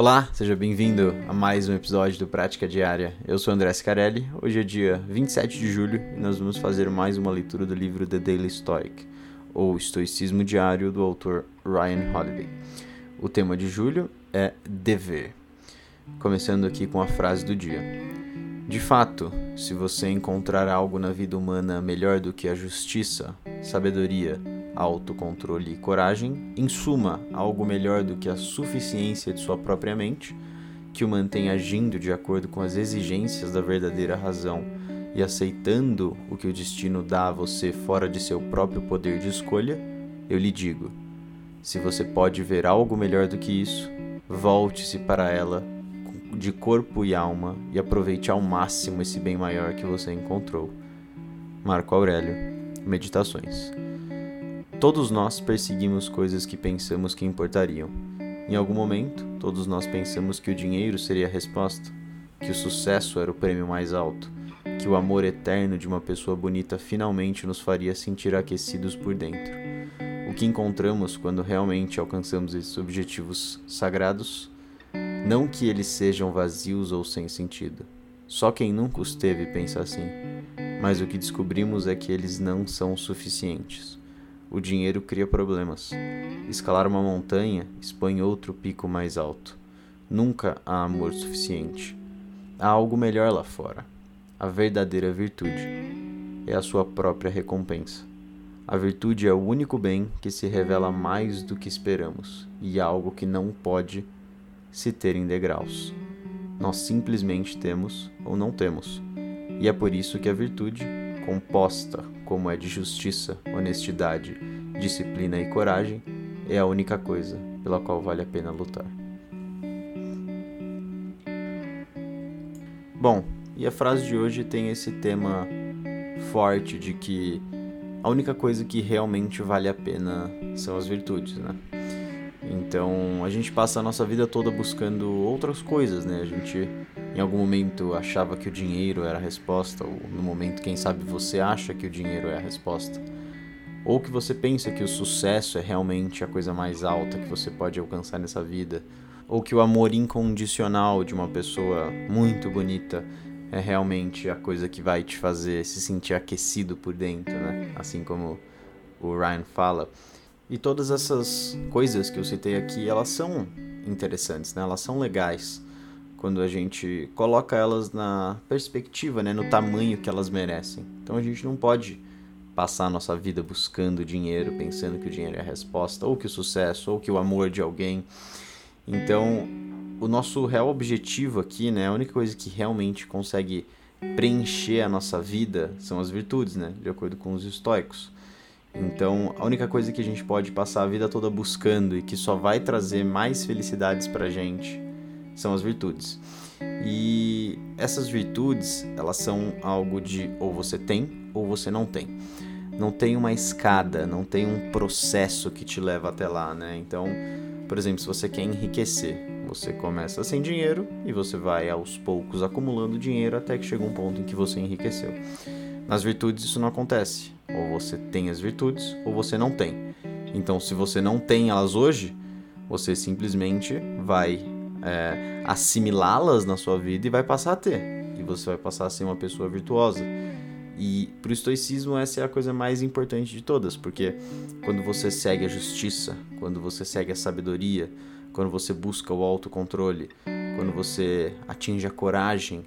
Olá, seja bem-vindo a mais um episódio do Prática Diária. Eu sou André Scarelli. Hoje é dia 27 de julho e nós vamos fazer mais uma leitura do livro The Daily Stoic, ou Estoicismo Diário, do autor Ryan Holiday. O tema de julho é dever. Começando aqui com a frase do dia. De fato, se você encontrar algo na vida humana melhor do que a justiça, sabedoria, autocontrole e coragem, em suma, algo melhor do que a suficiência de sua própria mente, que o mantém agindo de acordo com as exigências da verdadeira razão e aceitando o que o destino dá a você fora de seu próprio poder de escolha, eu lhe digo: se você pode ver algo melhor do que isso, volte-se para ela de corpo e alma e aproveite ao máximo esse bem maior que você encontrou. Marco Aurélio, Meditações. Todos nós perseguimos coisas que pensamos que importariam. Em algum momento, todos nós pensamos que o dinheiro seria a resposta, que o sucesso era o prêmio mais alto, que o amor eterno de uma pessoa bonita finalmente nos faria sentir aquecidos por dentro. O que encontramos quando realmente alcançamos esses objetivos sagrados? Não que eles sejam vazios ou sem sentido. Só quem nunca os teve pensa assim. Mas o que descobrimos é que eles não são suficientes o dinheiro cria problemas. Escalar uma montanha expõe outro pico mais alto. Nunca há amor suficiente. Há algo melhor lá fora. A verdadeira virtude é a sua própria recompensa. A virtude é o único bem que se revela mais do que esperamos e é algo que não pode se ter em degraus. Nós simplesmente temos ou não temos. E é por isso que a virtude composta como é de justiça, honestidade, disciplina e coragem, é a única coisa pela qual vale a pena lutar. Bom, e a frase de hoje tem esse tema forte de que a única coisa que realmente vale a pena são as virtudes, né? Então a gente passa a nossa vida toda buscando outras coisas, né? A gente em algum momento achava que o dinheiro era a resposta, ou no momento, quem sabe, você acha que o dinheiro é a resposta. Ou que você pensa que o sucesso é realmente a coisa mais alta que você pode alcançar nessa vida. Ou que o amor incondicional de uma pessoa muito bonita é realmente a coisa que vai te fazer se sentir aquecido por dentro, né? Assim como o Ryan fala. E todas essas coisas que eu citei aqui, elas são interessantes, né? Elas são legais quando a gente coloca elas na perspectiva, né, no tamanho que elas merecem. Então a gente não pode passar a nossa vida buscando dinheiro, pensando que o dinheiro é a resposta, ou que o sucesso, ou que o amor de alguém. Então, o nosso real objetivo aqui, né, a única coisa que realmente consegue preencher a nossa vida são as virtudes, né, de acordo com os estoicos. Então, a única coisa que a gente pode passar a vida toda buscando e que só vai trazer mais felicidades pra gente são as virtudes. E essas virtudes, elas são algo de ou você tem ou você não tem. Não tem uma escada, não tem um processo que te leva até lá, né? Então, por exemplo, se você quer enriquecer, você começa sem dinheiro e você vai aos poucos acumulando dinheiro até que chega um ponto em que você enriqueceu. Nas virtudes isso não acontece. Ou você tem as virtudes ou você não tem. Então, se você não tem elas hoje, você simplesmente vai é, assimilá-las na sua vida e vai passar a ter. E você vai passar a ser uma pessoa virtuosa. E para o estoicismo essa é a coisa mais importante de todas, porque quando você segue a justiça, quando você segue a sabedoria, quando você busca o autocontrole, quando você atinge a coragem,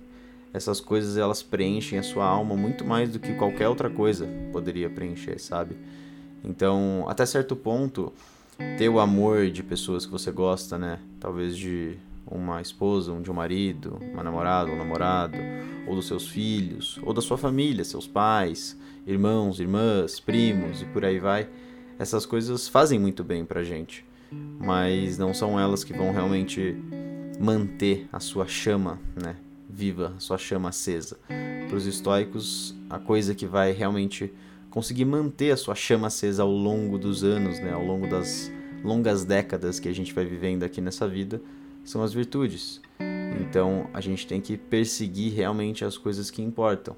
essas coisas elas preenchem a sua alma muito mais do que qualquer outra coisa poderia preencher, sabe? Então, até certo ponto, ter o amor de pessoas que você gosta, né? Talvez de uma esposa, de um marido, uma namorada, um namorado, ou dos seus filhos, ou da sua família, seus pais, irmãos, irmãs, primos e por aí vai. Essas coisas fazem muito bem pra gente, mas não são elas que vão realmente manter a sua chama, né? Viva, a sua chama acesa. Para os estoicos, a coisa que vai realmente conseguir manter a sua chama acesa ao longo dos anos, né, ao longo das longas décadas que a gente vai vivendo aqui nessa vida, são as virtudes. Então a gente tem que perseguir realmente as coisas que importam.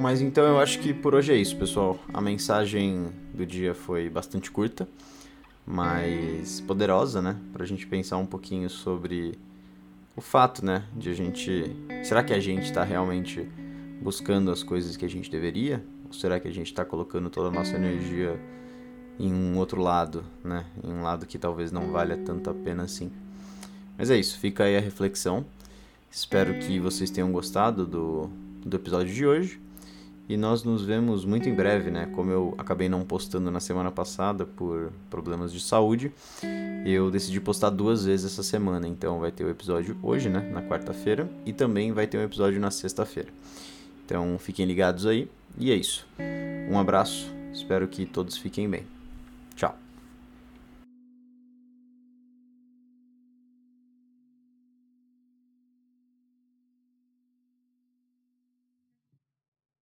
Mas então eu acho que por hoje é isso, pessoal. A mensagem do dia foi bastante curta, mais poderosa, né? Pra gente pensar um pouquinho sobre o fato, né, de a gente. Será que a gente está realmente buscando as coisas que a gente deveria? Será que a gente está colocando toda a nossa energia em um outro lado, né? Em um lado que talvez não valha tanto a pena assim. Mas é isso, fica aí a reflexão. Espero que vocês tenham gostado do, do episódio de hoje. E nós nos vemos muito em breve, né? Como eu acabei não postando na semana passada por problemas de saúde, eu decidi postar duas vezes essa semana. Então vai ter o episódio hoje, né? Na quarta-feira, e também vai ter um episódio na sexta-feira. Então fiquem ligados aí. E é isso. Um abraço, espero que todos fiquem bem.